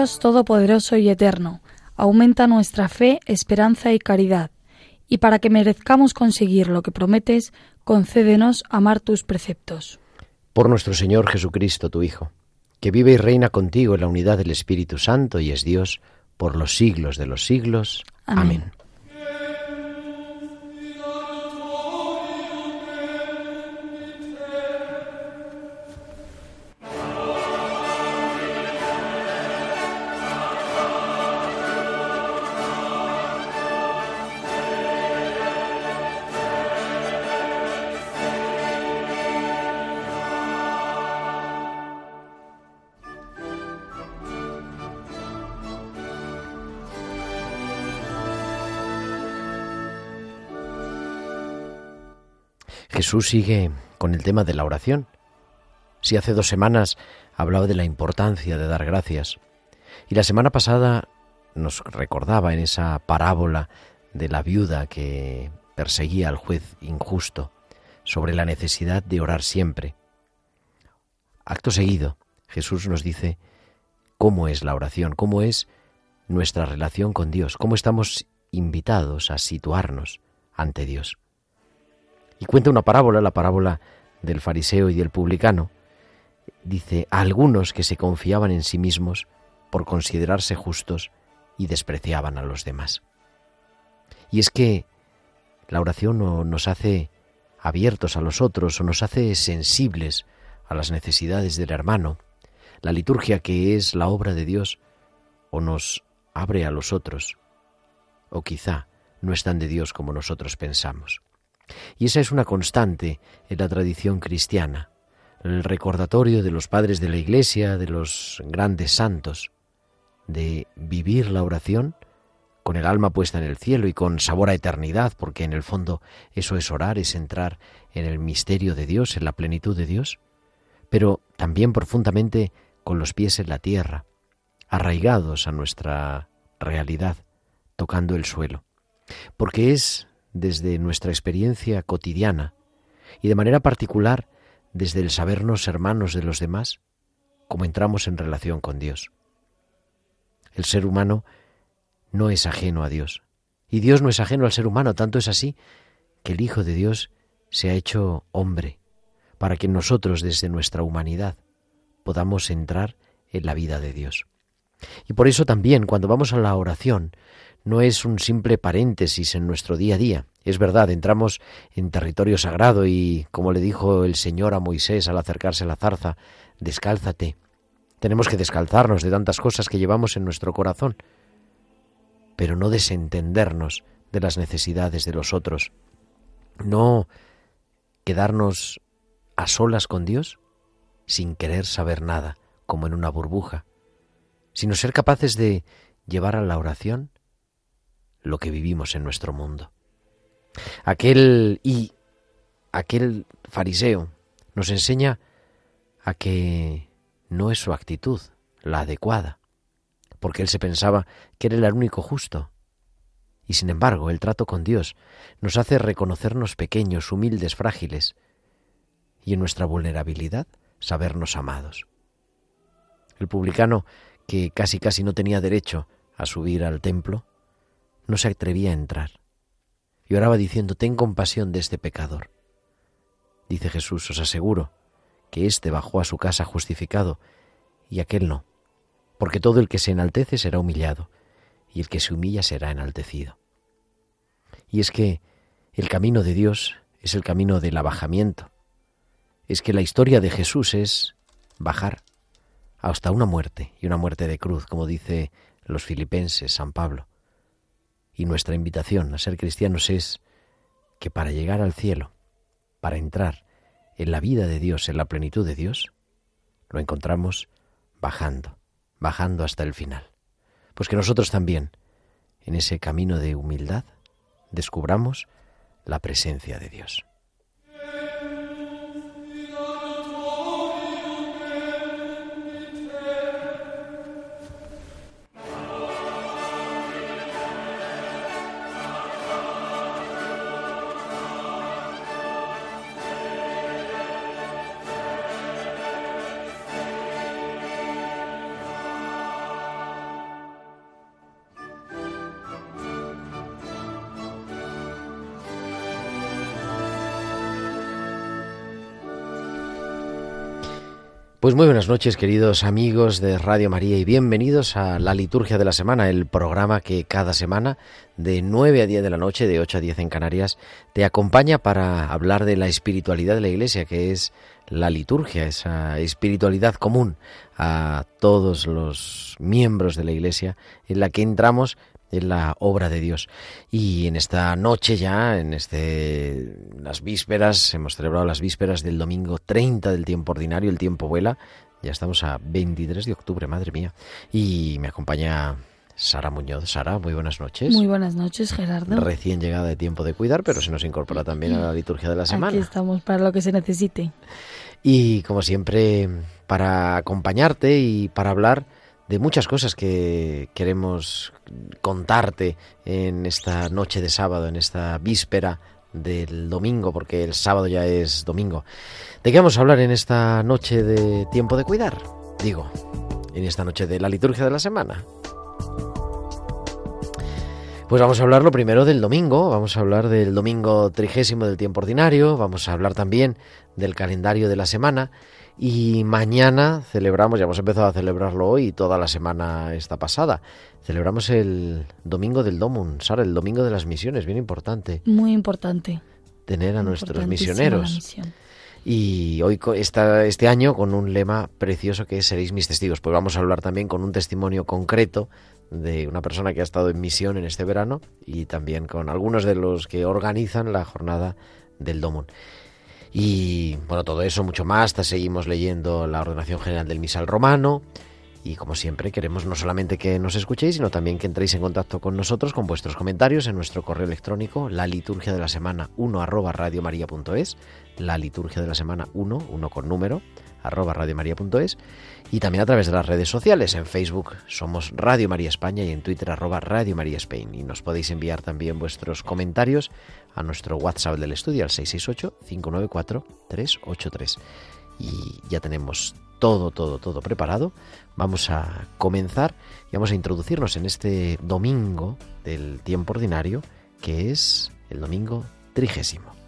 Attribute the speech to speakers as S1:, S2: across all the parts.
S1: Dios Todopoderoso y Eterno, aumenta nuestra fe, esperanza y caridad, y para que merezcamos conseguir lo que prometes, concédenos amar tus preceptos.
S2: Por nuestro Señor Jesucristo, tu Hijo, que vive y reina contigo en la unidad del Espíritu Santo y es Dios por los siglos de los siglos. Amén. Jesús sigue con el tema de la oración. Si hace dos semanas hablaba de la importancia de dar gracias, y la semana pasada nos recordaba en esa parábola de la viuda que perseguía al juez injusto sobre la necesidad de orar siempre. Acto seguido, Jesús nos dice cómo es la oración, cómo es nuestra relación con Dios, cómo estamos invitados a situarnos ante Dios. Y cuenta una parábola, la parábola del fariseo y del publicano. Dice, a algunos que se confiaban en sí mismos por considerarse justos y despreciaban a los demás. Y es que la oración nos hace abiertos a los otros o nos hace sensibles a las necesidades del hermano. La liturgia que es la obra de Dios o nos abre a los otros o quizá no es tan de Dios como nosotros pensamos. Y esa es una constante en la tradición cristiana, el recordatorio de los padres de la Iglesia, de los grandes santos, de vivir la oración con el alma puesta en el cielo y con sabor a eternidad, porque en el fondo eso es orar, es entrar en el misterio de Dios, en la plenitud de Dios, pero también profundamente con los pies en la tierra, arraigados a nuestra realidad, tocando el suelo, porque es desde nuestra experiencia cotidiana y de manera particular desde el sabernos hermanos de los demás, como entramos en relación con Dios. El ser humano no es ajeno a Dios, y Dios no es ajeno al ser humano, tanto es así que el Hijo de Dios se ha hecho hombre, para que nosotros desde nuestra humanidad podamos entrar en la vida de Dios. Y por eso también cuando vamos a la oración no es un simple paréntesis en nuestro día a día. Es verdad, entramos en territorio sagrado y, como le dijo el Señor a Moisés al acercarse a la zarza, descálzate. Tenemos que descalzarnos de tantas cosas que llevamos en nuestro corazón, pero no desentendernos de las necesidades de los otros. No quedarnos a solas con Dios sin querer saber nada, como en una burbuja, sino ser capaces de llevar a la oración lo que vivimos en nuestro mundo. Aquel y aquel fariseo nos enseña a que no es su actitud la adecuada, porque él se pensaba que era el único justo. Y sin embargo, el trato con Dios nos hace reconocernos pequeños, humildes, frágiles, y en nuestra vulnerabilidad sabernos amados. El publicano, que casi casi no tenía derecho a subir al templo, no se atrevía a entrar. Y oraba diciendo, ten compasión de este pecador. Dice Jesús, os aseguro que éste bajó a su casa justificado y aquel no, porque todo el que se enaltece será humillado y el que se humilla será enaltecido. Y es que el camino de Dios es el camino del abajamiento, es que la historia de Jesús es bajar hasta una muerte, y una muerte de cruz, como dice los filipenses, San Pablo. Y nuestra invitación a ser cristianos es que para llegar al cielo, para entrar en la vida de Dios, en la plenitud de Dios, lo encontramos bajando, bajando hasta el final. Pues que nosotros también, en ese camino de humildad, descubramos la presencia de Dios. Pues muy buenas noches, queridos amigos de Radio María, y bienvenidos a la Liturgia de la Semana, el programa que cada semana, de 9 a 10 de la noche, de 8 a 10 en Canarias, te acompaña para hablar de la espiritualidad de la Iglesia, que es la liturgia, esa espiritualidad común a todos los miembros de la Iglesia, en la que entramos en la obra de Dios. Y en esta noche ya, en este las vísperas, hemos celebrado las vísperas del domingo 30 del tiempo ordinario, el tiempo vuela. Ya estamos a 23 de octubre, madre mía. Y me acompaña Sara Muñoz. Sara, muy buenas noches.
S1: Muy buenas noches, Gerardo.
S2: Recién llegada de tiempo de cuidar, pero se nos incorpora también a la liturgia de la semana.
S1: Aquí estamos para lo que se necesite.
S2: Y como siempre, para acompañarte y para hablar de muchas cosas que queremos contarte en esta noche de sábado, en esta víspera del domingo, porque el sábado ya es domingo. ¿De qué vamos a hablar en esta noche de tiempo de cuidar? Digo, en esta noche de la liturgia de la semana. Pues vamos a hablar lo primero del domingo, vamos a hablar del domingo trigésimo del tiempo ordinario, vamos a hablar también del calendario de la semana y mañana celebramos, ya hemos empezado a celebrarlo hoy y toda la semana está pasada. Celebramos el domingo del Domun, Sara, el domingo de las misiones, bien importante.
S1: Muy importante.
S2: Tener a nuestros misioneros. Y hoy está este año con un lema precioso que es seréis mis testigos. Pues vamos a hablar también con un testimonio concreto de una persona que ha estado en misión en este verano y también con algunos de los que organizan la jornada del Domun. Y bueno, todo eso, mucho más. Seguimos leyendo la ordenación general del misal romano. Y como siempre, queremos no solamente que nos escuchéis, sino también que entréis en contacto con nosotros con vuestros comentarios en nuestro correo electrónico, la liturgia de la semana 1 arroba radiomaria.es, la liturgia de la semana 1, 1 con número, arroba radiomaria.es, y también a través de las redes sociales. En Facebook somos Radio María España y en Twitter arroba Radio María Spain. Y nos podéis enviar también vuestros comentarios a nuestro WhatsApp del estudio al 668-594-383. Y ya tenemos todo, todo, todo preparado. Vamos a comenzar y vamos a introducirnos en este domingo del tiempo ordinario, que es el domingo trigésimo.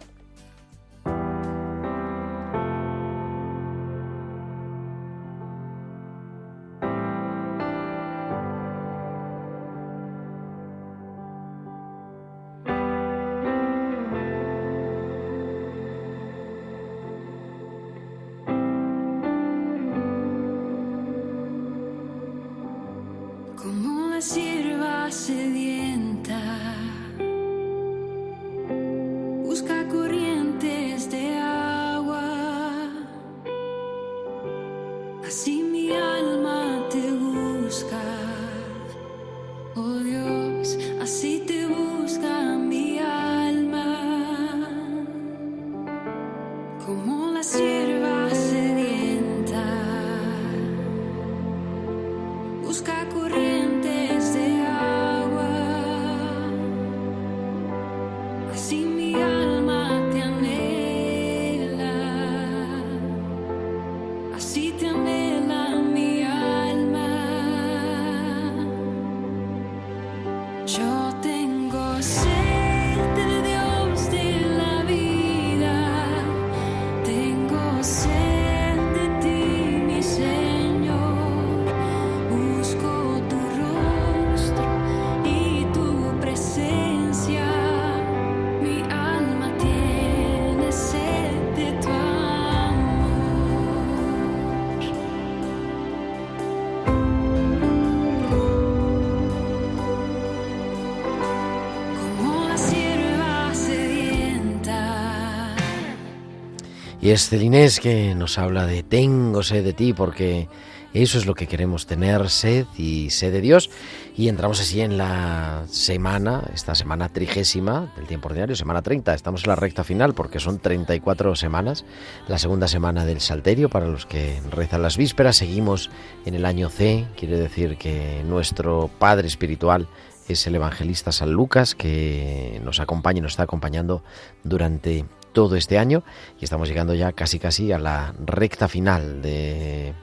S2: Y es Celinés que nos habla de tengo sed de ti porque eso es lo que queremos tener, sed y sed de Dios. Y entramos así en la semana, esta semana trigésima del tiempo ordinario, semana 30. Estamos en la recta final porque son 34 semanas. La segunda semana del Salterio para los que rezan las vísperas. Seguimos en el año C, quiere decir que nuestro Padre Espiritual es el evangelista San Lucas que nos acompaña y nos está acompañando durante todo este año y estamos llegando ya casi casi a la recta final de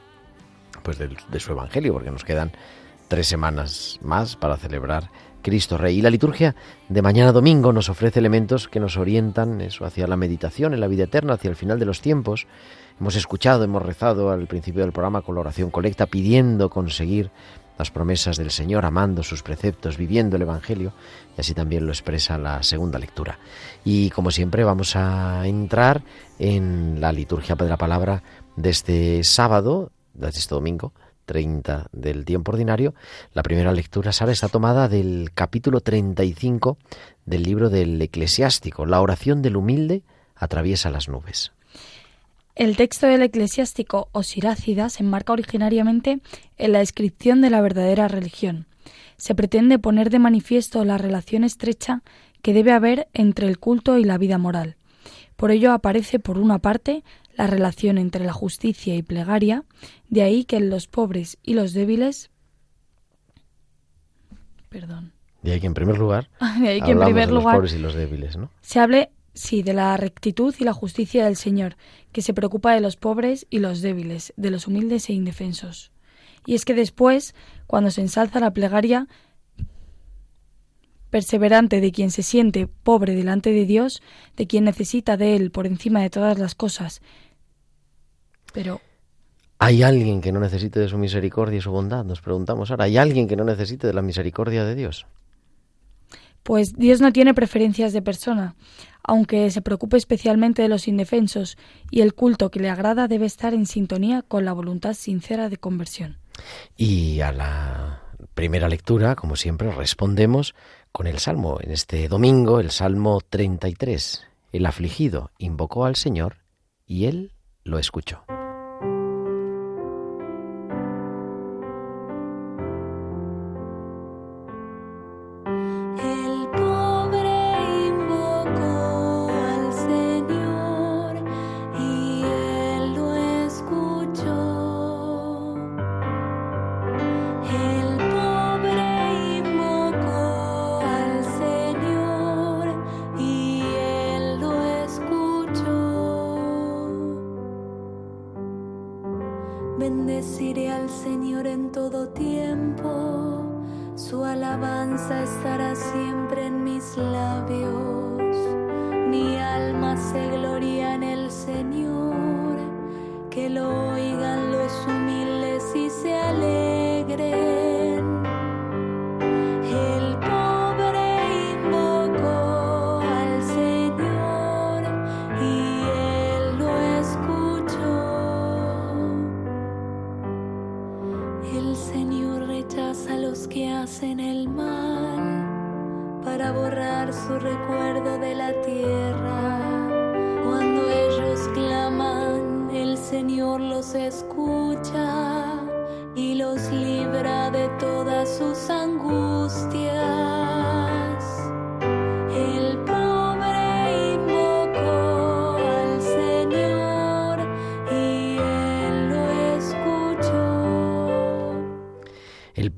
S2: pues de, su evangelio porque nos quedan tres semanas más para celebrar Cristo Rey. Y la liturgia de mañana domingo nos ofrece elementos que nos orientan eso hacia la meditación en la vida eterna, hacia el final de los tiempos. Hemos escuchado, hemos rezado al principio del programa con la oración colecta pidiendo conseguir las promesas del Señor, amando sus preceptos, viviendo el Evangelio, y así también lo expresa la segunda lectura. Y como siempre vamos a entrar en la liturgia de la palabra de este sábado, de este domingo, 30 del tiempo ordinario. La primera lectura, Sara, está tomada del capítulo 35 del libro del eclesiástico. La oración del humilde atraviesa las nubes.
S1: El texto del eclesiástico o Sirácida se enmarca originariamente en la descripción de la verdadera religión. Se pretende poner de manifiesto la relación estrecha que debe haber entre el culto y la vida moral. Por ello aparece, por una parte, la relación entre la justicia y plegaria, de ahí que en los pobres y los débiles. Perdón.
S2: De ahí que en primer lugar.
S1: de ahí que en primer lugar.
S2: Los pobres y los débiles, ¿no?
S1: Se hable Sí, de la rectitud y la justicia del Señor, que se preocupa de los pobres y los débiles, de los humildes e indefensos. Y es que después, cuando se ensalza la plegaria perseverante de quien se siente pobre delante de Dios, de quien necesita de Él por encima de todas las cosas. Pero
S2: ¿Hay alguien que no necesite de su misericordia y su bondad? Nos preguntamos ahora. ¿Hay alguien que no necesite de la misericordia de Dios?
S1: Pues Dios no tiene preferencias de persona aunque se preocupe especialmente de los indefensos, y el culto que le agrada debe estar en sintonía con la voluntad sincera de conversión.
S2: Y a la primera lectura, como siempre, respondemos con el Salmo. En este domingo, el Salmo 33. El afligido invocó al Señor y él lo escuchó.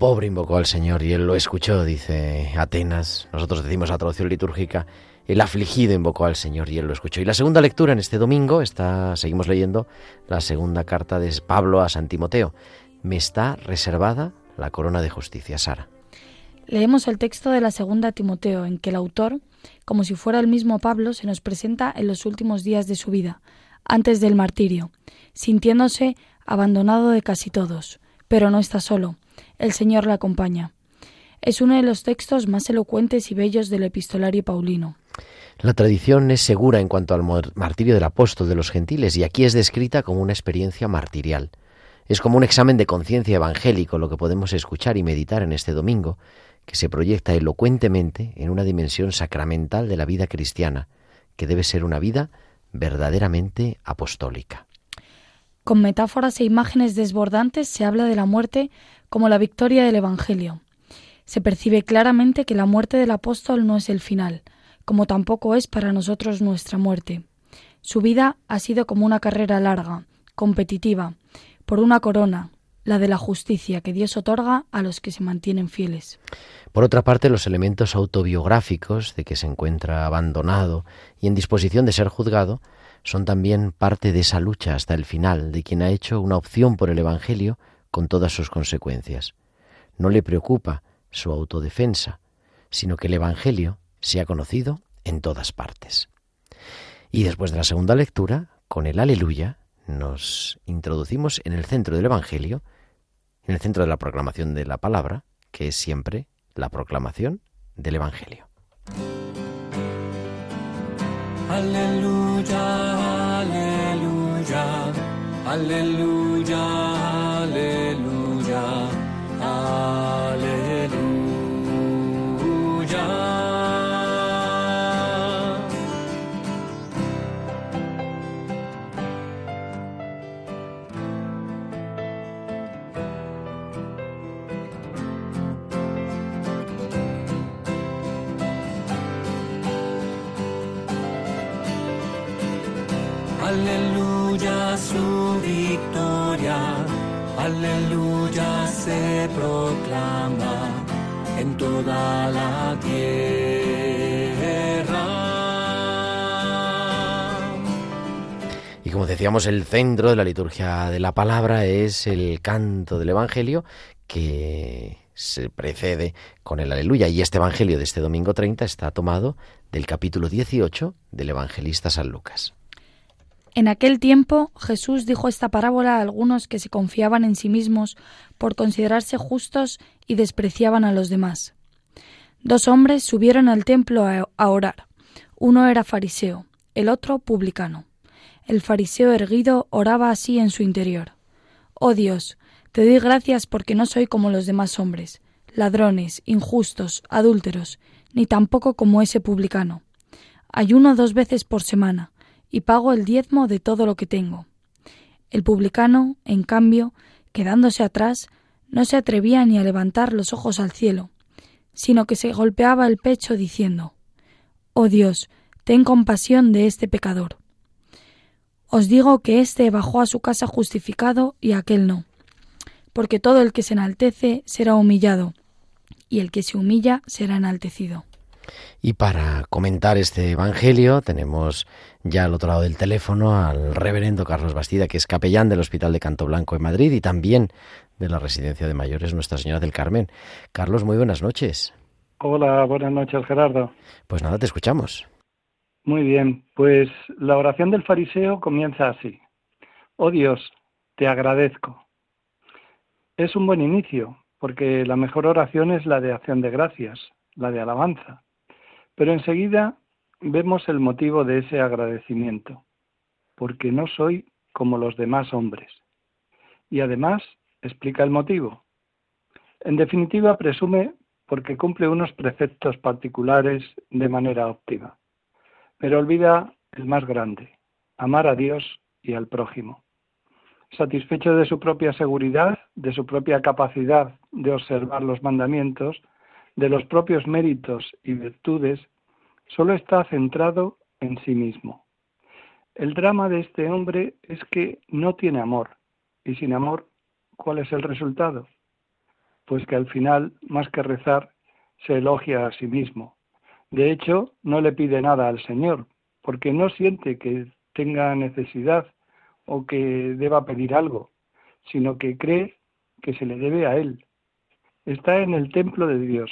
S2: Pobre invocó al Señor y él lo escuchó, dice Atenas. Nosotros decimos la traducción litúrgica, el afligido invocó al Señor y él lo escuchó. Y la segunda lectura en este domingo está, seguimos leyendo la segunda carta de Pablo a San Timoteo. Me está reservada la corona de justicia, Sara.
S1: Leemos el texto de la segunda Timoteo, en que el autor, como si fuera el mismo Pablo, se nos presenta en los últimos días de su vida, antes del martirio, sintiéndose abandonado de casi todos. Pero no está solo el Señor le acompaña. Es uno de los textos más elocuentes y bellos del epistolario paulino.
S2: La tradición es segura en cuanto al martirio del apóstol de los gentiles y aquí es descrita como una experiencia martirial. Es como un examen de conciencia evangélico lo que podemos escuchar y meditar en este domingo, que se proyecta elocuentemente en una dimensión sacramental de la vida cristiana, que debe ser una vida verdaderamente apostólica.
S1: Con metáforas e imágenes desbordantes se habla de la muerte como la victoria del Evangelio. Se percibe claramente que la muerte del apóstol no es el final, como tampoco es para nosotros nuestra muerte. Su vida ha sido como una carrera larga, competitiva, por una corona, la de la justicia que Dios otorga a los que se mantienen fieles.
S2: Por otra parte, los elementos autobiográficos de que se encuentra abandonado y en disposición de ser juzgado son también parte de esa lucha hasta el final de quien ha hecho una opción por el Evangelio con todas sus consecuencias. No le preocupa su autodefensa, sino que el Evangelio sea conocido en todas partes. Y después de la segunda lectura, con el aleluya, nos introducimos en el centro del Evangelio, en el centro de la proclamación de la palabra, que es siempre la proclamación del Evangelio.
S3: Aleluya, aleluya, aleluya, aleluya. Aleluya su victoria, aleluya se proclama en toda la tierra.
S2: Y como decíamos, el centro de la liturgia de la palabra es el canto del Evangelio que se precede con el aleluya. Y este Evangelio de este domingo 30 está tomado del capítulo 18 del evangelista San Lucas.
S1: En aquel tiempo Jesús dijo esta parábola a algunos que se confiaban en sí mismos por considerarse justos y despreciaban a los demás. Dos hombres subieron al templo a orar. Uno era fariseo, el otro publicano. El fariseo erguido oraba así en su interior. Oh Dios, te doy gracias porque no soy como los demás hombres, ladrones, injustos, adúlteros, ni tampoco como ese publicano. Ayuno dos veces por semana y pago el diezmo de todo lo que tengo. El publicano, en cambio, quedándose atrás, no se atrevía ni a levantar los ojos al cielo, sino que se golpeaba el pecho diciendo Oh Dios, ten compasión de este pecador. Os digo que éste bajó a su casa justificado y aquel no, porque todo el que se enaltece será humillado, y el que se humilla será enaltecido.
S2: Y para comentar este Evangelio tenemos ya al otro lado del teléfono al reverendo Carlos Bastida, que es capellán del Hospital de Canto Blanco en Madrid y también de la Residencia de Mayores Nuestra Señora del Carmen. Carlos, muy buenas noches.
S4: Hola, buenas noches, Gerardo.
S2: Pues nada, te escuchamos.
S4: Muy bien, pues la oración del fariseo comienza así. Oh Dios, te agradezco. Es un buen inicio, porque la mejor oración es la de acción de gracias, la de alabanza. Pero enseguida vemos el motivo de ese agradecimiento, porque no soy como los demás hombres. Y además explica el motivo. En definitiva, presume porque cumple unos preceptos particulares de manera óptima, pero olvida el más grande, amar a Dios y al prójimo. Satisfecho de su propia seguridad, de su propia capacidad de observar los mandamientos, de los propios méritos y virtudes, solo está centrado en sí mismo. El drama de este hombre es que no tiene amor, y sin amor, ¿cuál es el resultado? Pues que al final, más que rezar, se elogia a sí mismo. De hecho, no le pide nada al Señor, porque no siente que tenga necesidad o que deba pedir algo, sino que cree que se le debe a Él. Está en el templo de Dios,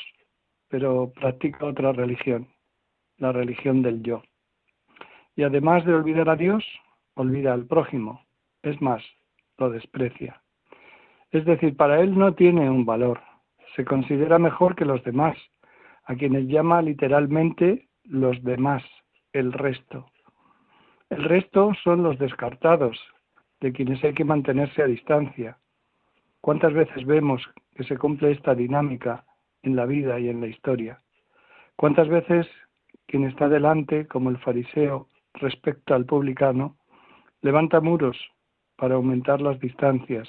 S4: pero practica otra religión la religión del yo. Y además de olvidar a Dios, olvida al prójimo. Es más, lo desprecia. Es decir, para él no tiene un valor. Se considera mejor que los demás, a quienes llama literalmente los demás, el resto. El resto son los descartados, de quienes hay que mantenerse a distancia. ¿Cuántas veces vemos que se cumple esta dinámica en la vida y en la historia? ¿Cuántas veces quien está delante, como el fariseo, respecto al publicano, levanta muros para aumentar las distancias,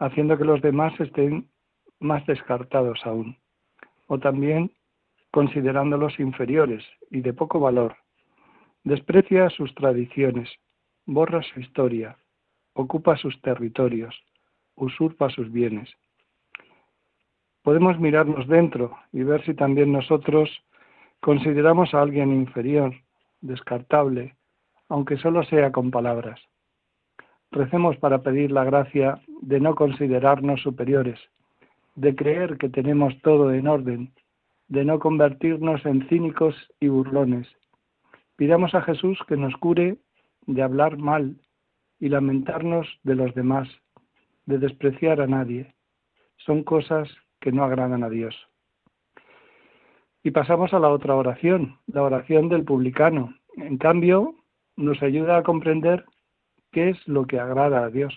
S4: haciendo que los demás estén más descartados aún, o también considerándolos inferiores y de poco valor. Desprecia sus tradiciones, borra su historia, ocupa sus territorios, usurpa sus bienes. Podemos mirarnos dentro y ver si también nosotros consideramos a alguien inferior, descartable, aunque solo sea con palabras. Recemos para pedir la gracia de no considerarnos superiores, de creer que tenemos todo en orden, de no convertirnos en cínicos y burlones. Pidamos a Jesús que nos cure de hablar mal y lamentarnos de los demás, de despreciar a nadie. Son cosas que no agradan a Dios. Y pasamos a la otra oración, la oración del publicano. En cambio, nos ayuda a comprender qué es lo que agrada a Dios.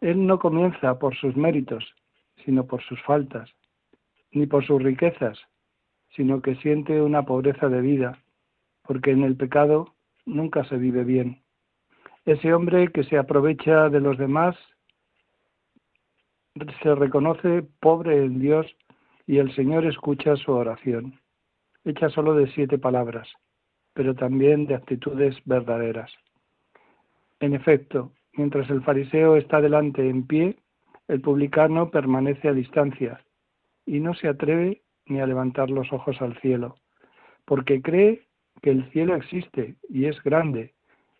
S4: Él no comienza por sus méritos, sino por sus faltas, ni por sus riquezas, sino que siente una pobreza de vida, porque en el pecado nunca se vive bien. Ese hombre que se aprovecha de los demás se reconoce pobre en Dios y el Señor escucha su oración, hecha solo de siete palabras, pero también de actitudes verdaderas. En efecto, mientras el fariseo está delante en pie, el publicano permanece a distancia y no se atreve ni a levantar los ojos al cielo, porque cree que el cielo existe y es grande,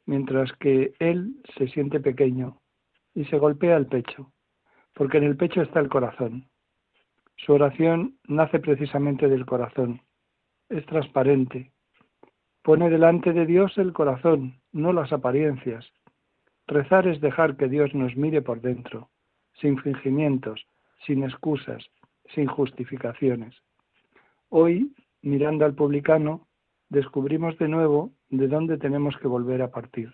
S4: mientras que él se siente pequeño y se golpea el pecho, porque en el pecho está el corazón. Su oración nace precisamente del corazón, es transparente, pone delante de Dios el corazón, no las apariencias. Rezar es dejar que Dios nos mire por dentro, sin fingimientos, sin excusas, sin justificaciones. Hoy, mirando al publicano, descubrimos de nuevo de dónde tenemos que volver a partir.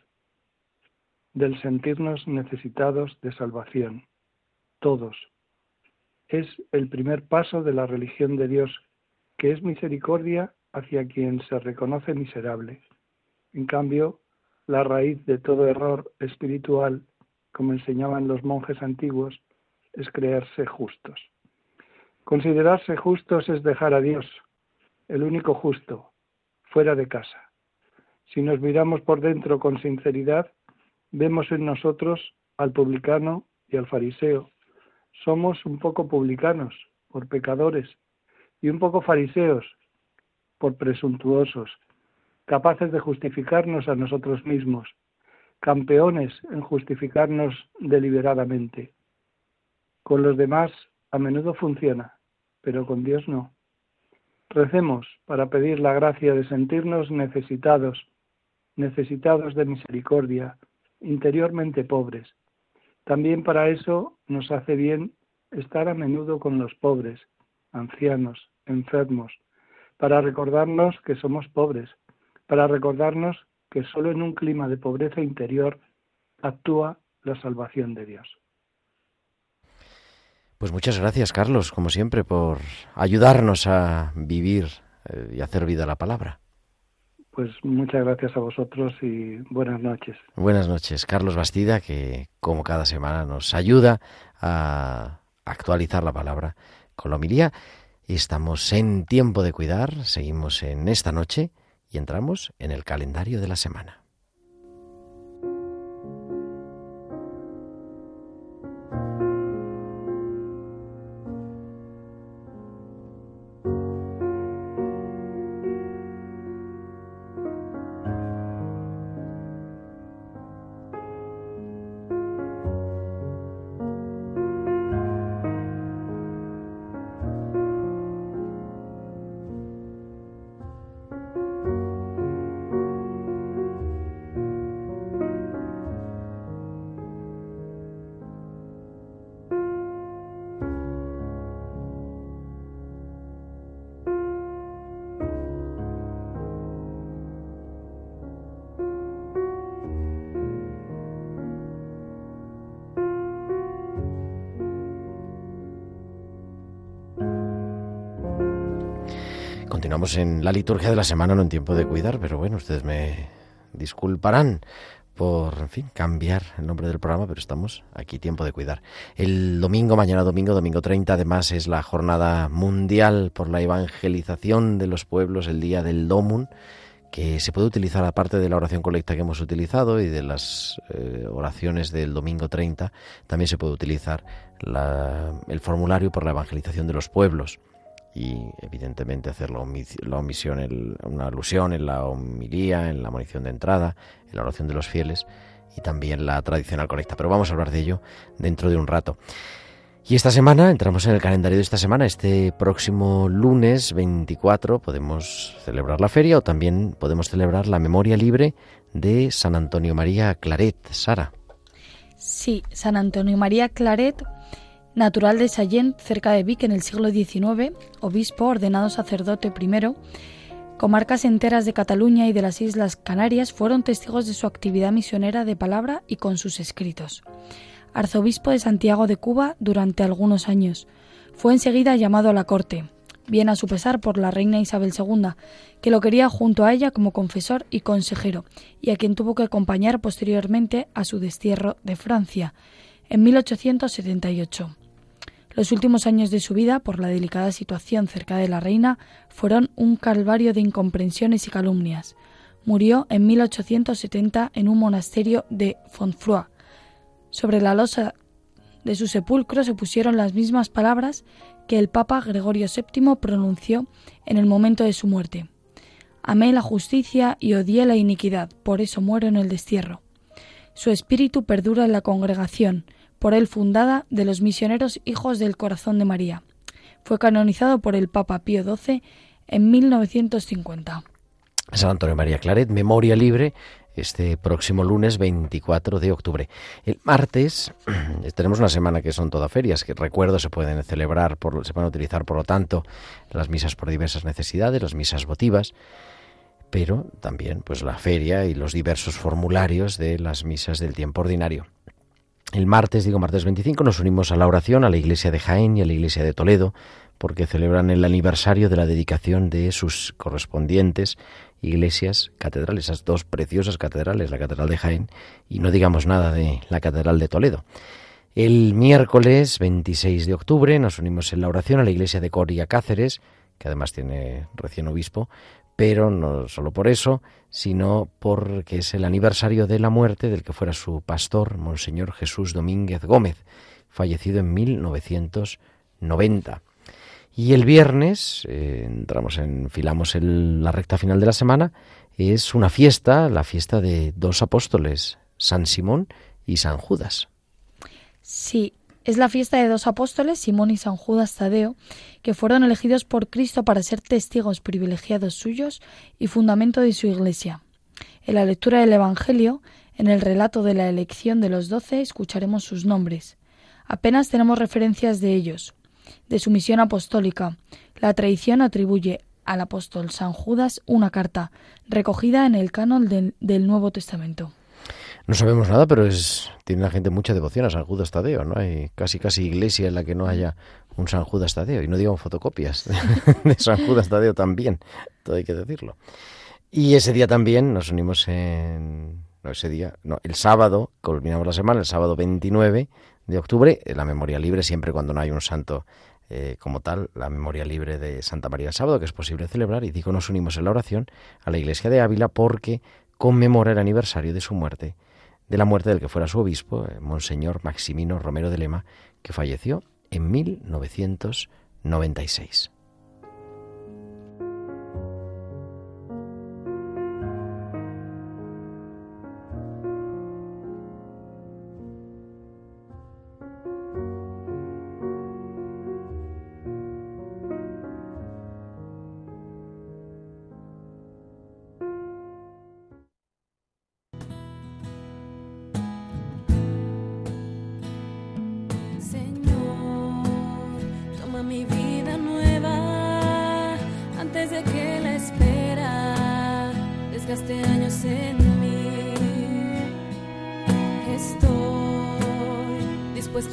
S4: Del sentirnos necesitados de salvación. Todos. Es el primer paso de la religión de Dios, que es misericordia hacia quien se reconoce miserable. En cambio, la raíz de todo error espiritual, como enseñaban los monjes antiguos, es creerse justos. Considerarse justos es dejar a Dios, el único justo, fuera de casa. Si nos miramos por dentro con sinceridad, vemos en nosotros al publicano y al fariseo. Somos un poco publicanos por pecadores y un poco fariseos por presuntuosos, capaces de justificarnos a nosotros mismos, campeones en justificarnos deliberadamente. Con los demás a menudo funciona, pero con Dios no. Recemos para pedir la gracia de sentirnos necesitados, necesitados de misericordia, interiormente pobres. También para eso nos hace bien estar a menudo con los pobres, ancianos, enfermos, para recordarnos que somos pobres, para recordarnos que solo en un clima de pobreza interior actúa la salvación de Dios.
S2: Pues muchas gracias, Carlos, como siempre, por ayudarnos a vivir eh, y hacer vida la palabra.
S4: Pues muchas gracias a vosotros y buenas noches.
S2: Buenas noches, Carlos Bastida, que como cada semana nos ayuda a actualizar la palabra con la homilía. Y estamos en tiempo de cuidar, seguimos en esta noche y entramos en el calendario de la semana. Continuamos en la liturgia de la semana, no en tiempo de cuidar, pero bueno, ustedes me disculparán por, en fin, cambiar el nombre del programa, pero estamos aquí, tiempo de cuidar. El domingo, mañana domingo, domingo 30, además es la jornada mundial por la evangelización de los pueblos, el día del Domun, que se puede utilizar aparte de la oración colecta que hemos utilizado y de las eh, oraciones del domingo 30, también se puede utilizar el formulario por la evangelización de los pueblos y evidentemente hacer la, omisión, el, una alusión en la homilía, en la munición de entrada, en la oración de los fieles y también la tradicional colecta. Pero vamos a hablar de ello dentro de un rato. Y esta semana, entramos en el calendario de esta semana, este próximo lunes 24 podemos celebrar la feria o también podemos celebrar la memoria libre de San Antonio María Claret. Sara.
S1: Sí, San Antonio María Claret natural de Sallent, cerca de Vic en el siglo XIX, obispo ordenado sacerdote primero, comarcas enteras de Cataluña y de las Islas Canarias fueron testigos de su actividad misionera de palabra y con sus escritos. Arzobispo de Santiago de Cuba durante algunos años, fue enseguida llamado a la corte, bien a su pesar por la reina Isabel II, que lo quería junto a ella como confesor y consejero, y a quien tuvo que acompañar posteriormente a su destierro de Francia, en 1878. Los últimos años de su vida, por la delicada situación cerca de la reina, fueron un calvario de incomprensiones y calumnias. Murió en 1870 en un monasterio de Fontfroid. Sobre la losa de su sepulcro se pusieron las mismas palabras que el Papa Gregorio VII pronunció en el momento de su muerte. Amé la justicia y odié la iniquidad, por eso muero en el destierro. Su espíritu perdura en la congregación, por él fundada de los misioneros Hijos del Corazón de María. Fue canonizado por el Papa Pío XII en 1950.
S2: San Antonio María Claret, memoria libre, este próximo lunes 24 de octubre. El martes tenemos una semana que son todas ferias, que recuerdo se pueden celebrar, por, se pueden utilizar por lo tanto las misas por diversas necesidades, las misas votivas, pero también pues la feria y los diversos formularios de las misas del tiempo ordinario. El martes, digo martes 25, nos unimos a la oración a la iglesia de Jaén y a la iglesia de Toledo, porque celebran el aniversario de la dedicación de sus correspondientes iglesias catedrales, esas dos preciosas catedrales, la Catedral de Jaén y no digamos nada de la Catedral de Toledo. El miércoles 26 de octubre nos unimos en la oración a la iglesia de Coria Cáceres, que además tiene recién obispo, pero no solo por eso, sino porque es el aniversario de la muerte del que fuera su pastor, Monseñor Jesús Domínguez Gómez, fallecido en 1990. Y el viernes, eh, entramos en, filamos la recta final de la semana, es una fiesta, la fiesta de dos apóstoles, San Simón y San Judas.
S1: Sí, es la fiesta de dos apóstoles, Simón y San Judas Tadeo, que fueron elegidos por Cristo para ser testigos privilegiados suyos y fundamento de su Iglesia. En la lectura del Evangelio, en el relato de la elección de los doce, escucharemos sus nombres. Apenas tenemos referencias de ellos, de su misión apostólica. La tradición atribuye al apóstol San Judas una carta, recogida en el canon del Nuevo Testamento.
S2: No sabemos nada, pero es tiene la gente mucha devoción a San Judas Tadeo, ¿no? Hay casi casi iglesia en la que no haya un San Judas Tadeo, y no digo fotocopias de San Judas Tadeo también, todo hay que decirlo. Y ese día también nos unimos en... No, ese día, no, el sábado, culminamos la semana, el sábado 29 de octubre, la memoria libre, siempre cuando no hay un santo eh, como tal, la memoria libre de Santa María el sábado, que es posible celebrar, y digo, nos unimos en la oración a la iglesia de Ávila porque conmemora el aniversario de su muerte de la muerte del que fuera su obispo, eh, Monseñor Maximino Romero de Lema, que falleció en 1996.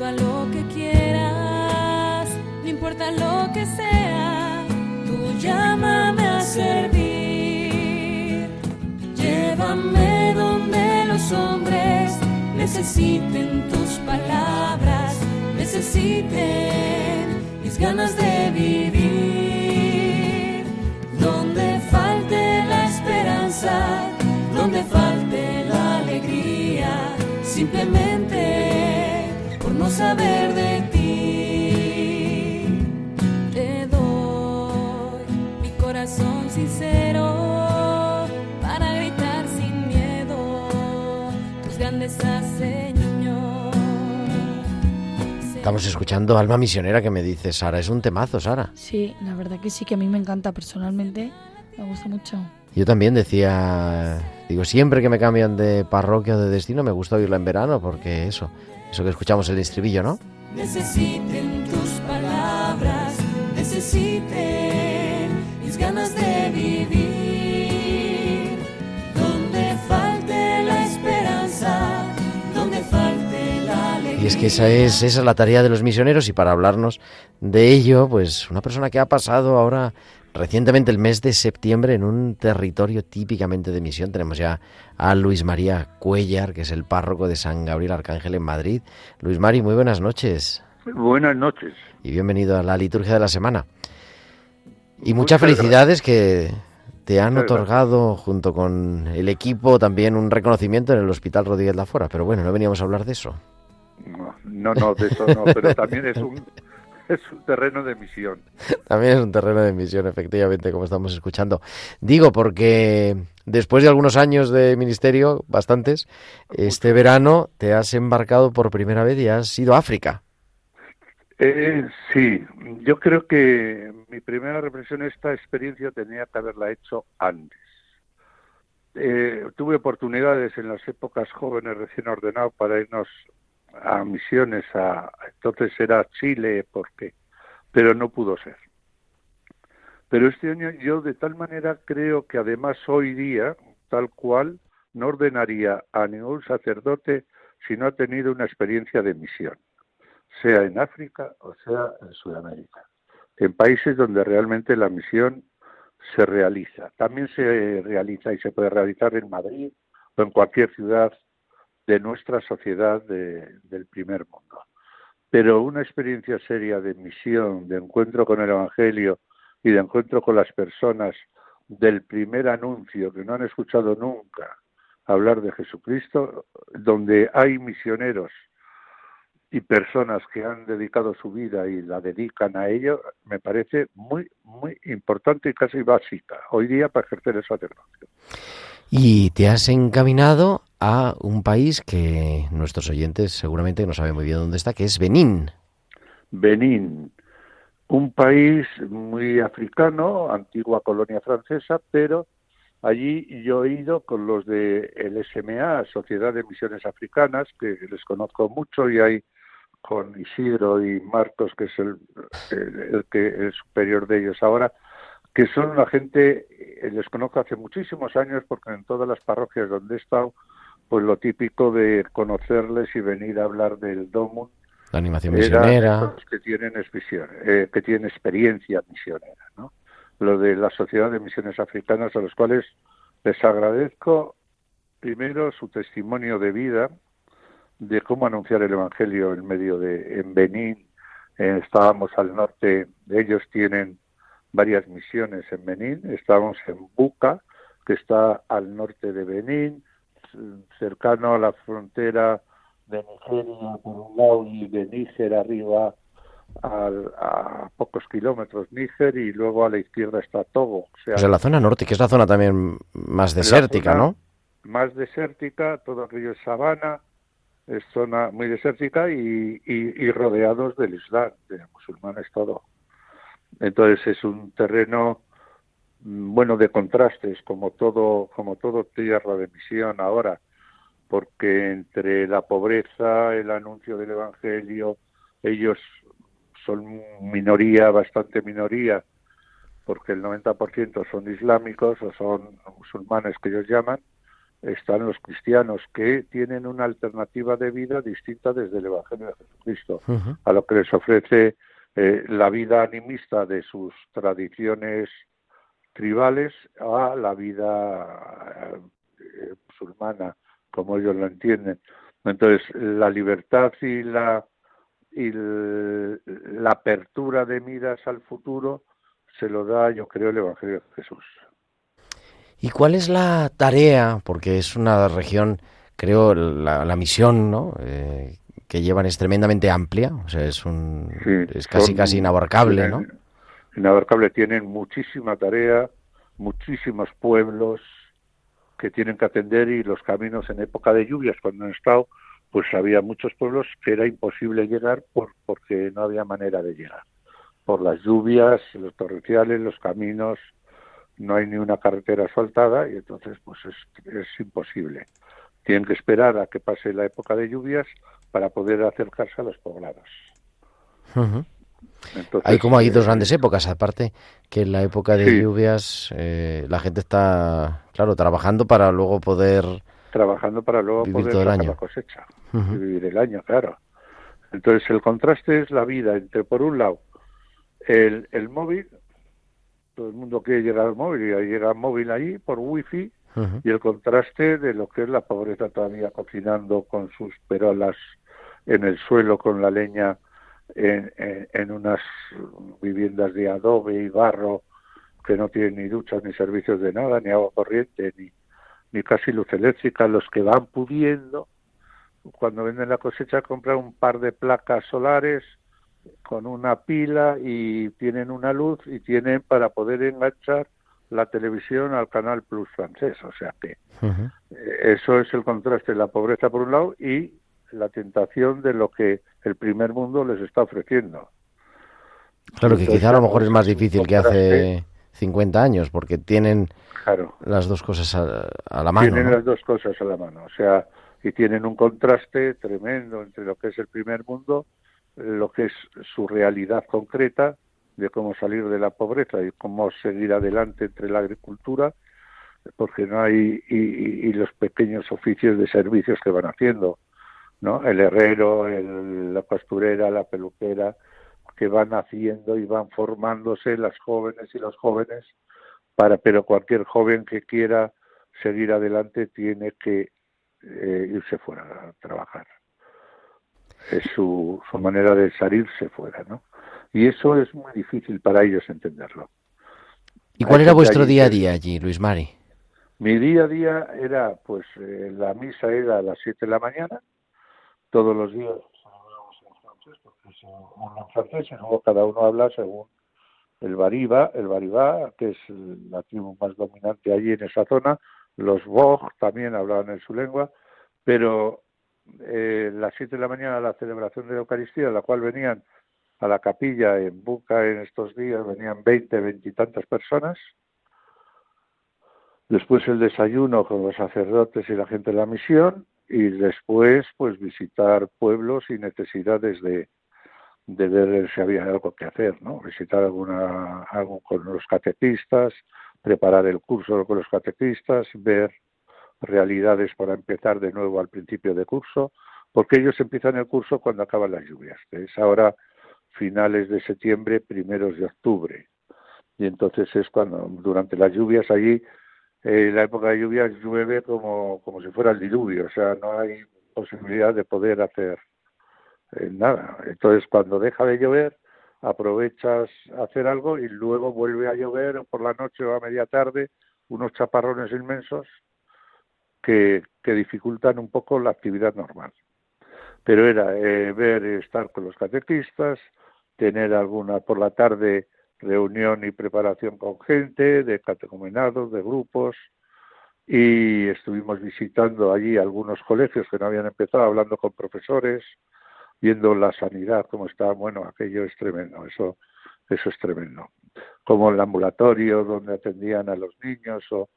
S5: a
S3: lo que quieras, no importa lo que sea, tú llámame a servir. Llévame donde los hombres necesiten
S2: Estamos escuchando Alma Misionera que me dice Sara. Es un temazo, Sara.
S1: Sí, la verdad que sí, que a mí me encanta personalmente. Me gusta mucho.
S2: Yo también decía, digo, siempre que me cambian de parroquia o de destino me gusta oírla en verano porque eso, eso que escuchamos el estribillo, ¿no?
S3: necesiten tus palabras, necesiten
S2: es que esa es, esa es la tarea de los misioneros y para hablarnos de ello, pues una persona que ha pasado ahora recientemente el mes de septiembre en un territorio típicamente de misión. Tenemos ya a Luis María Cuellar, que es el párroco de San Gabriel Arcángel en Madrid. Luis Mari, muy buenas noches
S5: Buenas noches.
S2: y bienvenido a la liturgia de la semana. Y
S5: Muchas
S2: muchas felicidades que te han
S5: Muchas
S2: otorgado junto con el equipo también un reconocimiento en el Hospital Rodríguez Lafora, pero bueno, no veníamos a hablar de eso.
S5: No, no, de eso no, pero también es un, es un terreno de misión.
S2: También es un terreno de misión, efectivamente, como estamos escuchando. Digo, porque después de algunos años de ministerio, bastantes, este verano te has embarcado por primera vez y has ido a África.
S5: Eh, sí, yo creo que mi primera reflexión, esta experiencia tenía que haberla hecho antes. Eh, tuve oportunidades en las épocas jóvenes recién ordenado para irnos a misiones, a, entonces era Chile, porque, pero no pudo ser. Pero este año yo de tal manera creo que además hoy día, tal cual, no ordenaría a ningún sacerdote si no ha tenido una experiencia de misión, sea en África o sea en Sudamérica, en países donde realmente la misión se realiza. También se realiza y se puede realizar en Madrid o en cualquier ciudad de nuestra sociedad de- del primer mundo. Pero una experiencia seria de misión, de encuentro con el Evangelio y de encuentro con las personas del primer anuncio que no han escuchado nunca hablar de Jesucristo, donde hay misioneros y personas que han dedicado su vida y la dedican a ello, me parece muy, muy importante y casi básica hoy día para ejercer el sacerdocio.
S2: Y te has encaminado a un país que nuestros oyentes seguramente no saben muy bien dónde está, que es Benín.
S5: Benín, un país muy africano, antigua colonia francesa, pero allí yo he ido con los de el SMA, Sociedad de Misiones Africanas, que les conozco mucho y hay con Isidro y Marcos, que es el, el, que el superior de ellos ahora, que son una gente, eh, les conozco hace muchísimos años porque en todas las parroquias donde he estado, pues lo típico de conocerles y venir a hablar del domo
S2: La animación misionera.
S5: los que tienen eh, que tienen experiencia misionera, ¿no? Lo de la Sociedad de Misiones Africanas a los cuales les agradezco primero su testimonio de vida de cómo anunciar el evangelio en medio de en Benín eh, estábamos al norte, ellos tienen varias misiones en Benín, estábamos en Buca, que está al norte de Benín, cercano a la frontera de Nigeria por un lado y de Níger arriba al- a pocos kilómetros Níger y luego a la izquierda está Togo. O sea,
S2: la zona norte, que es la zona también más desértica, ¿no?
S5: Más desértica, todo aquello es sabana, es zona muy desértica y, y, y rodeados del Islam, de musulmanes todo. Entonces es un terreno bueno de contrastes, como todo, como todo tierra de misión ahora, porque entre la pobreza, el anuncio del evangelio, ellos son minoría, bastante minoría, porque el 90% son islámicos o son musulmanes que ellos llaman, están los cristianos que tienen una alternativa de vida distinta desde el Evangelio de Jesucristo, a lo que les ofrece eh, la vida animista de sus tradiciones tribales a la vida eh, musulmana, como ellos lo entienden. Entonces, la libertad y la y la apertura de miras al futuro se lo da, yo creo, el Evangelio de Jesús.
S2: ¿Y cuál es la tarea? Porque es una región, creo, la, misión, ¿no? Eh, que llevan es tremendamente amplia, o sea, es un es casi casi inabarcable, ¿no?
S5: Inabarcable tienen muchísima tarea, muchísimos pueblos que tienen que atender y los caminos en época de lluvias cuando han estado, pues había muchos pueblos que era imposible llegar por, porque no había manera de llegar. Por las lluvias, los torrenciales, los caminos, no hay ni una carretera asfaltada y entonces pues es, imposible. Tienen que esperar a que pase la época de lluvias para poder acercarse a los poblados.
S2: Hay como hay dos eh, grandes épocas, aparte que en la época de lluvias eh, la gente está, claro, trabajando para luego poder
S5: trabajando para luego poder sacar la cosecha y vivir el año, claro. Entonces el contraste es la vida entre por un lado el, el móvil todo el mundo quiere llegar al móvil y llega móvil ahí por wifi y el contraste de lo que es la pobreza todavía cocinando con sus perolas en el suelo con la leña en, en, unas viviendas de adobe y barro que no tienen ni duchas ni servicios de nada ni agua corriente ni ni casi luz eléctrica los que van pudiendo cuando venden la cosecha compran un par de placas solares con una pila y tienen una luz y tienen para poder enganchar la televisión al canal Plus francés. O sea que eso es el contraste, la pobreza por un lado y la tentación de lo que el primer mundo les está ofreciendo.
S2: Claro que quizá a lo mejor es más difícil que hace 50 años porque tienen las dos cosas a, la mano.
S5: Tienen las dos cosas a la mano, o sea, y tienen un contraste tremendo entre lo que es el primer mundo lo que es su realidad concreta de cómo salir de la pobreza y cómo seguir adelante entre la agricultura, porque no hay y, los pequeños oficios de servicios que van haciendo, ¿no? El herrero, la pasturera, la peluquera, que van haciendo y van formándose las jóvenes y los jóvenes para, pero cualquier joven que quiera seguir adelante tiene que eh, irse fuera a trabajar es su, su manera de salirse fuera, ¿no? Y eso es muy difícil para ellos entenderlo.
S2: ¿Y cuál era vuestro día a día allí, Luis Mari?
S5: Mi día a día era, pues, eh, la misa era a las 7 de la mañana, todos los días. Hablábamos en francés, porque es en francés, y luego cada uno habla según el Bariba, el Baribá, que es la tribu más dominante allí en esa zona, los Bog también hablaban en su lengua, pero eh, las 7 de la mañana la celebración de la Eucaristía, la cual venían a la capilla en Buca en estos días, venían 20, 20 y tantas personas. Después el desayuno con los sacerdotes y la gente de la misión y después pues visitar pueblos y necesidades de, ver si había algo que hacer, ¿no? Visitar alguna algo con los catequistas, preparar el curso con los catequistas, ver realidades para empezar de nuevo al principio de curso, porque ellos empiezan el curso cuando acaban las lluvias, que es ahora finales de septiembre, primeros de octubre. Y entonces es cuando, durante las lluvias allí, eh, la época de lluvias llueve como, como si fuera el diluvio, o sea, no hay posibilidad de poder hacer eh, nada. Entonces, cuando deja de llover, aprovechas hacer algo y luego vuelve a llover por la noche o a media tarde, unos chaparrones inmensos que, dificultan un poco la actividad normal. Pero era eh, ver, estar con los catequistas, tener alguna por la tarde reunión y preparación con gente, de catecumenados, de grupos, y estuvimos visitando allí algunos colegios que no habían empezado, hablando con profesores, viendo la sanidad, cómo está, bueno, aquello es tremendo, eso, eso es tremendo. Como el ambulatorio donde atendían a los niños o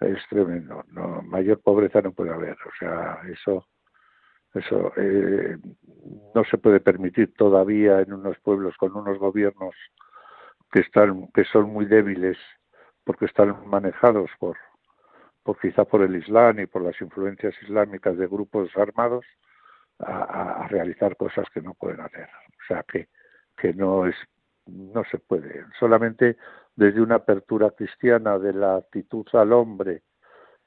S5: es tremendo. No, mayor pobreza no puede haber. O sea, eso, eso eh, no se puede permitir todavía en unos pueblos con unos gobiernos que están, que son muy débiles porque están manejados por, por quizá por el Islam y por las influencias islámicas de grupos armados a, a realizar cosas que no pueden hacer. O sea que, que no es, no se puede. Solamente desde una apertura cristiana de la actitud al hombre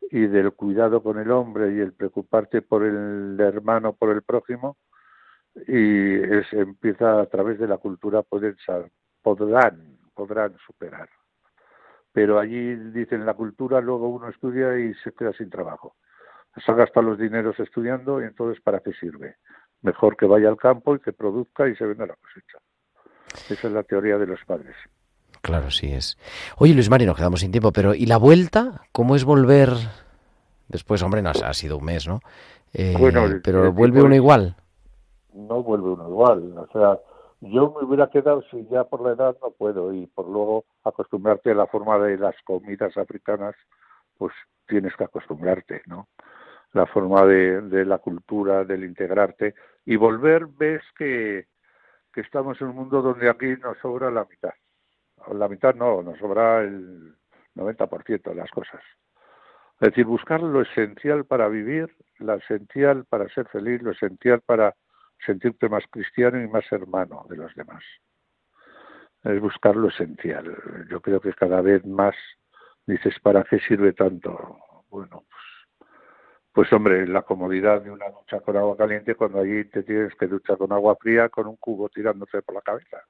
S5: y del cuidado con el hombre y el preocuparte por el hermano, por el prójimo, y es, empieza a través de la cultura poder, podrán, podrán superar. Pero allí dicen la cultura, luego uno estudia y se queda sin trabajo. Se ha gastado los dineros estudiando y entonces ¿para qué sirve? Mejor que vaya al campo y que produzca y se venda la cosecha. Esa es la teoría de los padres.
S2: Claro, sí es. Oye, Luis Mari, nos quedamos sin tiempo, pero ¿y la vuelta? ¿Cómo es volver? Después, hombre, no, ha sido un mes, ¿no? Eh, pero ¿vuelve uno igual?
S5: No vuelve uno igual. O sea, yo me hubiera quedado si ya por la edad no puedo y por luego acostumbrarte a la forma de las comidas africanas, pues tienes que acostumbrarte, ¿no? La forma de, de la cultura, del integrarte y volver ves que, que estamos en un mundo donde aquí nos sobra la mitad la mitad no, nos sobra el 90% de las cosas. Es decir, buscar lo esencial para vivir, lo esencial para ser feliz, lo esencial para sentirte más cristiano y más hermano de los demás. Es buscar lo esencial. Yo creo que cada vez más dices, ¿para qué sirve tanto? Bueno, pues, pues hombre, la comodidad de una ducha con agua caliente cuando allí te tienes que duchar con agua fría con un cubo tirándote por la cabeza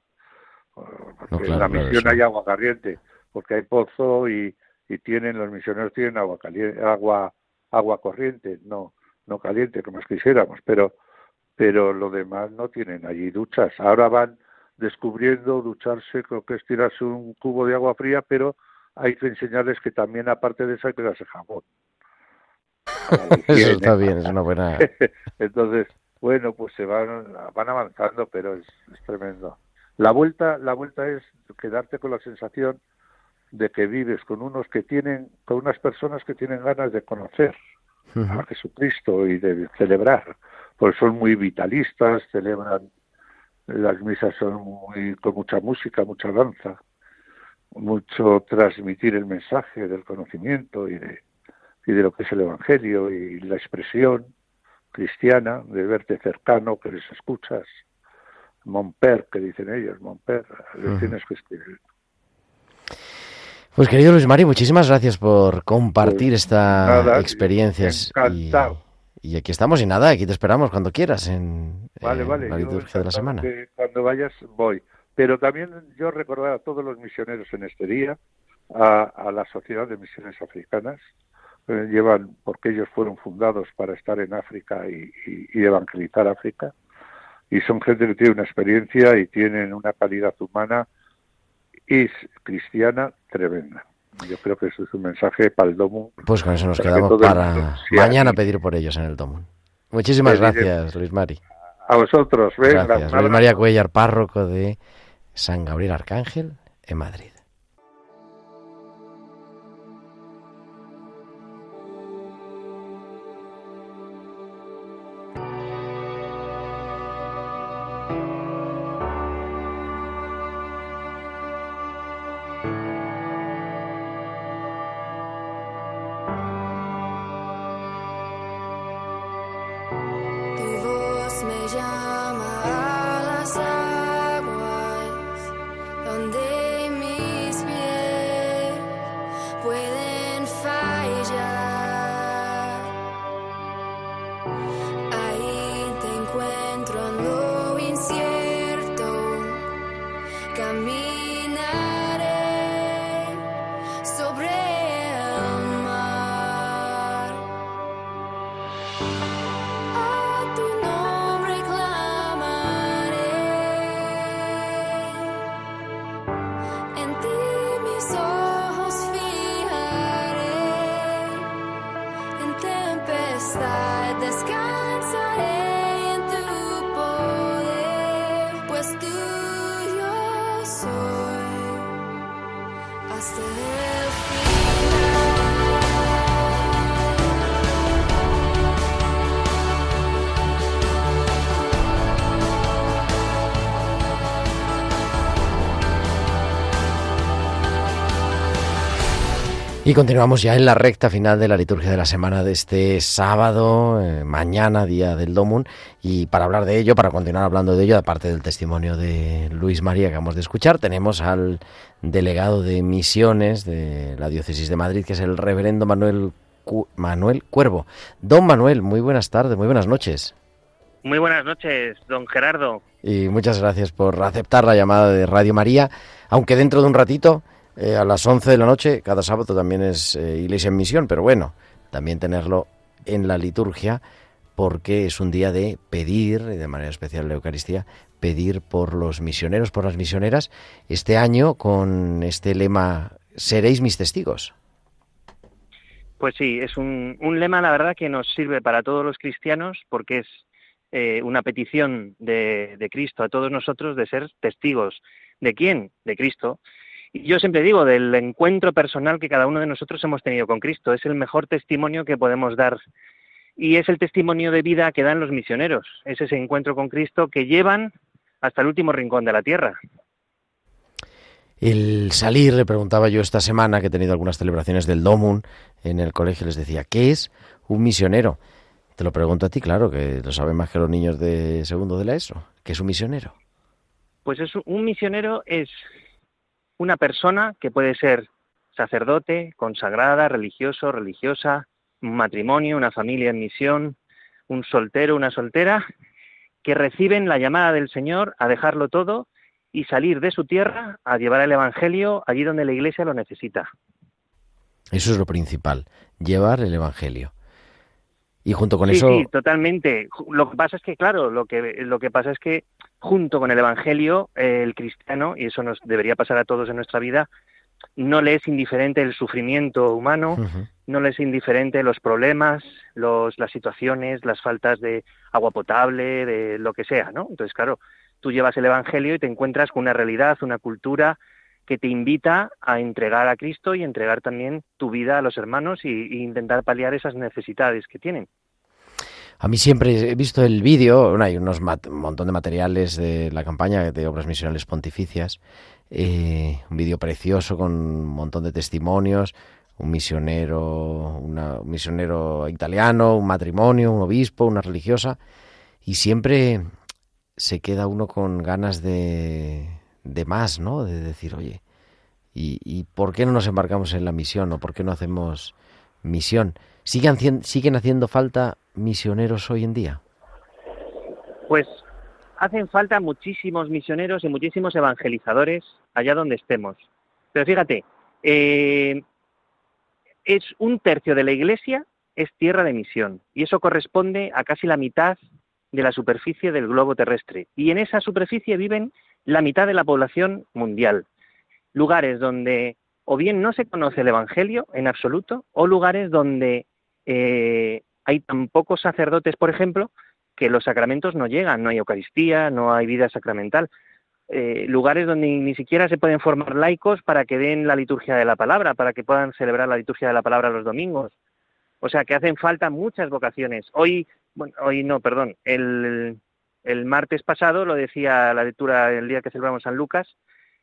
S5: en la misión hay agua caliente, porque hay pozo y, y tienen los misioneros tienen agua caliente, agua agua corriente, no no caliente como quisiéramos, pero pero lo demás no tienen allí duchas. Ahora van descubriendo ducharse, creo que es tirarse un cubo de agua fría, pero hay que enseñarles que también aparte de eso hay que darse jabón.
S2: eso está bien, es una buena.
S5: Entonces, bueno, pues se van van avanzando, pero es tremendo. La vuelta, la vuelta es quedarte con la sensación de que vives con unos que tienen, con unas personas que tienen ganas de conocer a Jesucristo y de celebrar, pues son muy vitalistas, celebran las misas son muy con mucha música, mucha danza, mucho transmitir el mensaje del conocimiento y de y de lo que es el evangelio y la expresión cristiana de verte cercano, que les escuchas Monper, que dicen ellos, Monper, tienes que escribir.
S2: Pues querido Luis Mario, muchísimas gracias por compartir pues esta experiencia. Y, aquí estamos y nada, aquí te esperamos cuando quieras en,
S5: vale, vale.
S2: la liturgia de la semana.
S5: cuando vayas voy. Pero también yo recordar a todos los misioneros en este día, a, la Sociedad de Misiones Africanas, eh, llevan, porque ellos fueron fundados para estar en África y evangelizar África y son gente que tiene una experiencia y tienen una calidad humana y cristiana tremenda. Yo creo que eso es un mensaje para el Domo.
S2: Pues con eso nos quedamos para mañana pedir por ellos en el Domo. Muchísimas gracias, Luis Mari.
S5: A vosotros.
S2: Gracias. Luis María Cuellar, párroco de San Gabriel Arcángel en Madrid. Y continuamos ya en la recta final de la liturgia de la semana de este sábado, eh, mañana, día del Domun. Y para hablar de ello, para continuar hablando de ello, aparte del testimonio de Luis María que acabamos de escuchar, tenemos al delegado de misiones de la Diócesis de Madrid, que es el reverendo Manuel Manuel Cuervo. Don Manuel, muy buenas tardes, muy buenas noches.
S6: Muy buenas noches, don Gerardo.
S2: Y muchas gracias por aceptar la llamada de Radio María, aunque dentro de un ratito, eh, a las 11 de la noche, cada sábado también es eh, Iglesia en Misión, pero bueno, también tenerlo en la liturgia porque es un día de pedir, y de manera especial la Eucaristía, pedir por los misioneros, por las misioneras, este año con este lema, seréis mis testigos.
S6: Pues sí, es un, lema, la verdad, que nos sirve para todos los cristianos porque es eh, una petición de, de, Cristo a todos nosotros de ser testigos. ¿De quién? De Cristo. Y yo siempre digo, del encuentro personal que cada uno de nosotros hemos tenido con Cristo. Es el mejor testimonio que podemos dar y es el testimonio de vida que dan los misioneros, es ese encuentro con Cristo que llevan hasta el último rincón de la tierra.
S2: El salir, le preguntaba yo esta semana que he tenido algunas celebraciones del Domun en el colegio, les decía, ¿qué es un misionero? Te lo pregunto a ti, claro, que lo saben más que los niños de segundo de la ESO. ¿Qué es un misionero?
S6: Pues es, un misionero es una persona que puede ser sacerdote, consagrada, religioso, religiosa, un matrimonio, una familia en misión, un soltero, una soltera, que reciben la llamada del Señor a dejarlo todo y salir de su tierra a llevar el Evangelio allí donde la Iglesia lo necesita.
S2: Eso es lo principal, llevar el Evangelio. Y junto con eso.
S6: Sí, totalmente. Lo que pasa es que, claro, lo que, lo que pasa es que junto con el Evangelio, el cristiano, y eso nos debería pasar a todos en nuestra vida, no le es indiferente el sufrimiento humano, no le es indiferente los problemas, los, las situaciones, las faltas de agua potable, de lo que sea, ¿no? Entonces, claro, tú llevas el Evangelio y te encuentras con una realidad, una cultura que te invita a entregar a Cristo y entregar también tu vida a los hermanos y, intentar paliar esas necesidades que tienen.
S2: A mí siempre he visto el vídeo, hay unos un montón de materiales de la campaña de obras misionales pontificias, eh, un vídeo precioso con un montón de testimonios, un misionero, un misionero italiano, un matrimonio, un obispo, una religiosa, y siempre se queda uno con ganas de, de más, ¿no? De decir, oye, ¿y, ¿y, por qué no nos embarcamos en la misión o por qué no hacemos misión? ¿Siguen, ¿Siguen haciendo falta misioneros hoy en día?
S6: Pues hacen falta muchísimos misioneros y muchísimos evangelizadores allá donde estemos. Pero fíjate, eh, es un tercio de la iglesia es tierra de misión y eso corresponde a casi la mitad de la superficie del globo terrestre. Y en esa superficie viven la mitad de la población mundial. Lugares donde o bien no se conoce el Evangelio en absoluto, o lugares donde eh, hay tan pocos sacerdotes, por ejemplo, que los sacramentos no llegan, no hay Eucaristía, no hay vida sacramental. Eh, lugares donde ni siquiera se pueden formar laicos para que den la liturgia de la palabra, para que puedan celebrar la liturgia de la palabra los domingos. O sea que hacen falta muchas vocaciones. Hoy, bueno, hoy no, perdón, el, el martes pasado lo decía la lectura el día que celebramos San Lucas,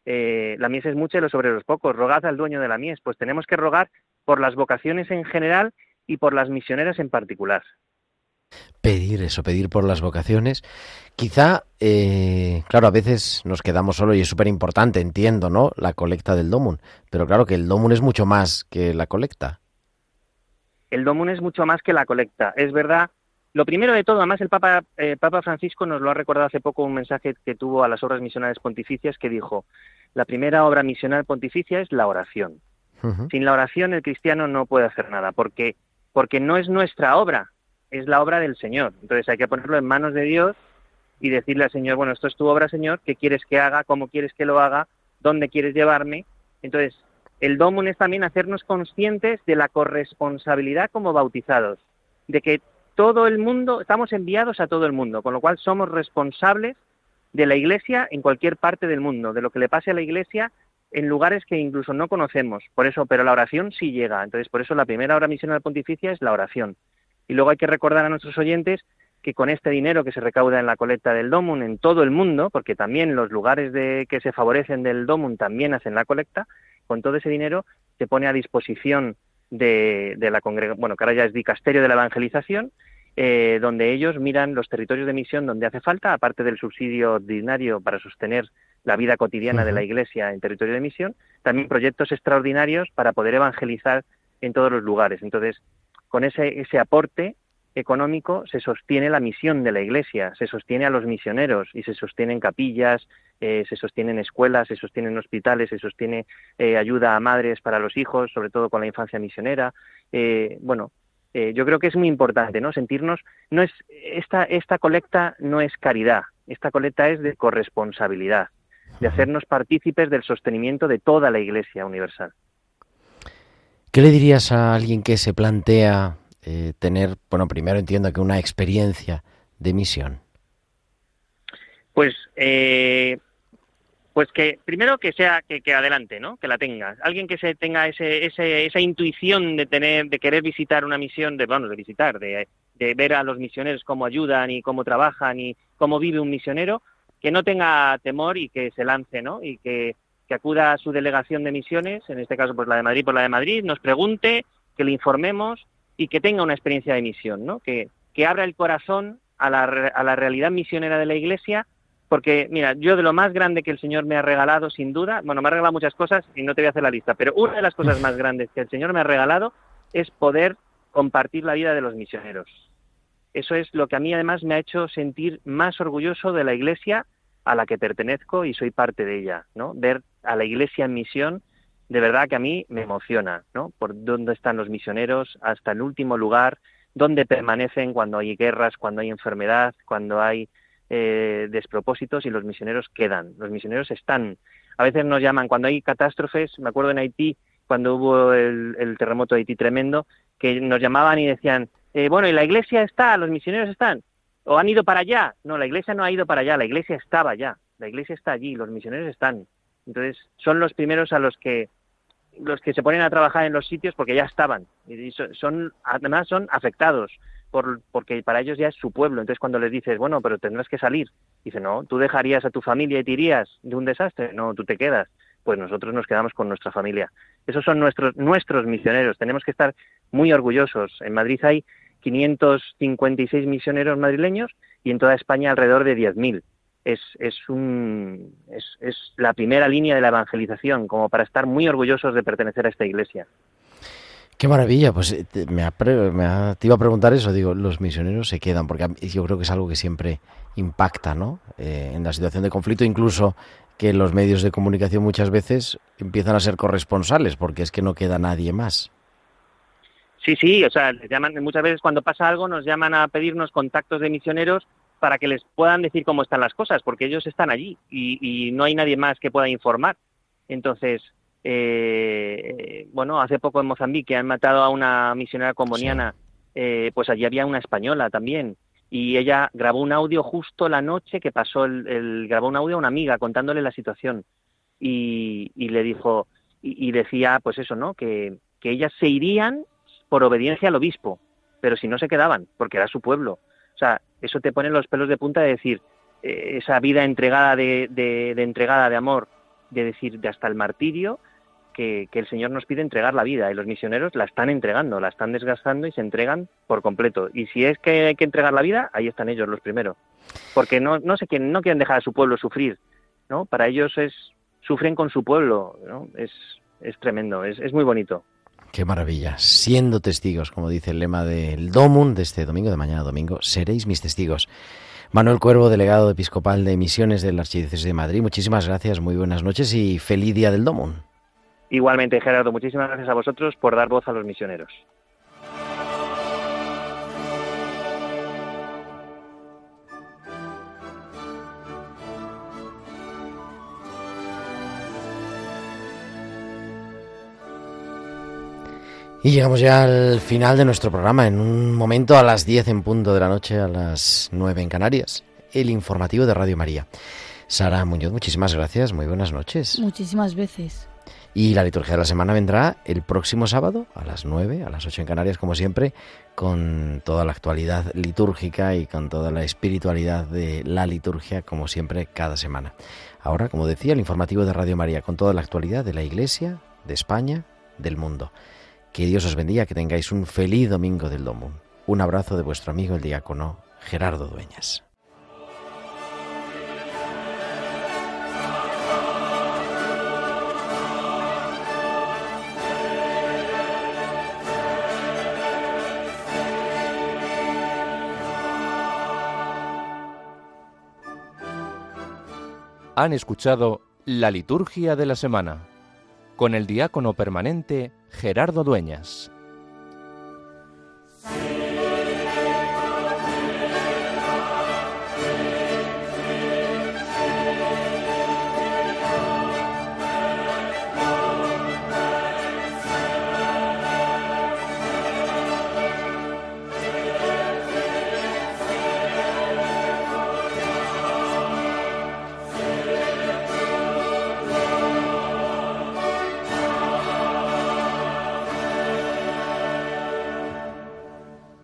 S6: eh, la mies es mucha y los obreros pocos. Rogad al dueño de la mies. Pues tenemos que rogar por las vocaciones en general y por las misioneras en particular
S2: pedir eso, pedir por las vocaciones. Quizá, eh, claro, a veces nos quedamos solo y es súper importante, entiendo, ¿no? La colecta del Domun, pero claro que el Domun es mucho más que la colecta.
S6: El Domun es mucho más que la colecta, es verdad. Lo primero de todo, además el Papa, eh, Papa Francisco nos lo ha recordado hace poco un mensaje que tuvo a las obras misionales pontificias que dijo, la primera obra misional pontificia es la oración. Sin la oración el cristiano no puede hacer nada, porque, porque no es nuestra obra, es la obra del Señor. Entonces hay que ponerlo en manos de Dios y decirle al Señor, bueno, esto es tu obra, Señor, ¿qué quieres que haga? ¿Cómo quieres que lo haga? ¿Dónde quieres llevarme? Entonces, el domun es también hacernos conscientes de la corresponsabilidad como bautizados, de que todo el mundo, estamos enviados a todo el mundo, con lo cual somos responsables de la Iglesia en cualquier parte del mundo, de lo que le pase a la Iglesia en lugares que incluso no conocemos. Por eso, pero la oración sí llega. Entonces, por eso la primera hora misional pontificia es la oración. Y luego hay que recordar a nuestros oyentes que con este dinero que se recauda en la colecta del DOMUN en todo el mundo, porque también los lugares de, que se favorecen del DOMUN también hacen la colecta, con todo ese dinero se pone a disposición de, la congregación, bueno, que ahora ya es dicasterio de la evangelización, eh, donde ellos miran los territorios de misión donde hace falta, aparte del subsidio ordinario para sostener la vida cotidiana de la Iglesia en territorio de misión, también proyectos extraordinarios para poder evangelizar en todos los lugares. Entonces, con ese, ese aporte económico se sostiene la misión de la Iglesia, se sostiene a los misioneros y se sostienen capillas, eh, se sostienen escuelas, se sostienen hospitales, se sostiene eh, ayuda a madres para los hijos, sobre todo con la infancia misionera. Eh, bueno, yo creo que es muy importante, ¿no? Sentirnos, no es esta esta colecta no es caridad, esta colecta es de corresponsabilidad, de hacernos partícipes del sostenimiento de toda la Iglesia universal.
S2: ¿Qué le dirías a alguien que se plantea eh, tener, bueno, primero entiendo que una experiencia de misión?
S6: Pues, eh, pues que primero que sea que, que, adelante, ¿no? Que la tenga. Alguien que se tenga ese, ese, esa intuición de tener, de querer visitar una misión, de, bueno, de visitar, de, de ver a los misioneros cómo ayudan y cómo trabajan y cómo vive un misionero, que no tenga temor y que se lance, ¿no? Y que, acuda a su delegación de misiones, en este caso pues la de Madrid por la de Madrid, nos pregunte, que le informemos y que tenga una experiencia de misión, ¿no? Que, que abra el corazón a la, a la realidad misionera de la Iglesia, porque, mira, yo de lo más grande que el Señor me ha regalado, sin duda, bueno, me ha regalado muchas cosas y no te voy a hacer la lista, pero una de las cosas más grandes que el Señor me ha regalado es poder compartir la vida de los misioneros. Eso es lo que a mí además me ha hecho sentir más orgulloso de la Iglesia a la que pertenezco y soy parte de ella, ¿no? Ver a la Iglesia en misión de verdad que a mí me emociona, ¿no? Por dónde están los misioneros hasta el último lugar, dónde permanecen cuando hay guerras, cuando hay enfermedad, cuando hay eh, despropósitos y los misioneros quedan, los misioneros están. A veces nos llaman, cuando hay catástrofes, me acuerdo en Haití, cuando hubo el, terremoto de Haití tremendo, que nos llamaban y decían, eh, bueno, ¿y la iglesia está? ¿Los misioneros están? ¿O han ido para allá? No, la iglesia no ha ido para allá, la iglesia estaba allá, la iglesia está allí, los misioneros están. Entonces, son los primeros a los que los que se ponen a trabajar en los sitios porque ya estaban y son además son afectados por, porque para ellos ya es su pueblo entonces cuando les dices bueno pero tendrás que salir dice no tú dejarías a tu familia y te irías de un desastre no tú te quedas pues nosotros nos quedamos con nuestra familia esos son nuestros nuestros misioneros tenemos que estar muy orgullosos en Madrid hay 556 misioneros madrileños y en toda España alrededor de 10.000 es, es, un, es, es la primera línea de la evangelización, como para estar muy orgullosos de pertenecer a esta iglesia.
S2: Qué maravilla, pues eh, me, me te iba a preguntar eso, digo, los misioneros se quedan, porque yo creo que es algo que siempre impacta, ¿no? Eh, en la situación de conflicto, incluso que los medios de comunicación muchas veces empiezan a ser corresponsales, porque es que no queda nadie más.
S6: Sí, sí, o sea, llaman, muchas veces cuando pasa algo nos llaman a pedirnos contactos de misioneros para que les puedan decir cómo están las cosas, porque ellos están allí y, no hay nadie más que pueda informar. Entonces, eh, bueno, hace poco en Mozambique han matado a una misionera comboniana, eh, pues allí había una española también, y ella grabó un audio justo la noche que pasó, el, grabó un audio a una amiga contándole la situación y, le dijo, y, decía, pues eso, ¿no? Que, que ellas se irían por obediencia al obispo, pero si no se quedaban, porque era su pueblo. O sea, eso te pone los pelos de punta de decir, eh, esa vida entregada de, de, entregada de amor, de decir, de hasta el martirio, que, el Señor nos pide entregar la vida y los misioneros la están entregando, la están desgastando y se entregan por completo. Y si es que hay que entregar la vida, ahí están ellos los primeros. Porque no, no sé quién, no quieren dejar a su pueblo sufrir, ¿no? Para ellos es, sufren con su pueblo, ¿no? Es, es tremendo, es, es muy bonito.
S2: Qué maravilla. Siendo testigos, como dice el lema del Domun de este domingo, de mañana domingo, seréis mis testigos. Manuel Cuervo, delegado episcopal de misiones del Archidiócesis de Madrid, muchísimas gracias, muy buenas noches y feliz día del Domun.
S6: Igualmente, Gerardo, muchísimas gracias a vosotros por dar voz a los misioneros.
S2: Y llegamos ya al final de nuestro programa, en un momento a las 10 en punto de la noche, a las 9 en Canarias, el informativo de Radio María. Sara Muñoz, muchísimas gracias, muy buenas noches.
S1: Muchísimas veces.
S2: Y la liturgia de la semana vendrá el próximo sábado a las 9, a las 8 en Canarias, como siempre, con toda la actualidad litúrgica y con toda la espiritualidad de la liturgia, como siempre, cada semana. Ahora, como decía, el informativo de Radio María, con toda la actualidad de la Iglesia, de España, del mundo. Que Dios os bendiga, que tengáis un feliz domingo del Domo. Un abrazo de vuestro amigo el diácono Gerardo Dueñas.
S7: Han escuchado la liturgia de la semana con el diácono permanente Gerardo Dueñas.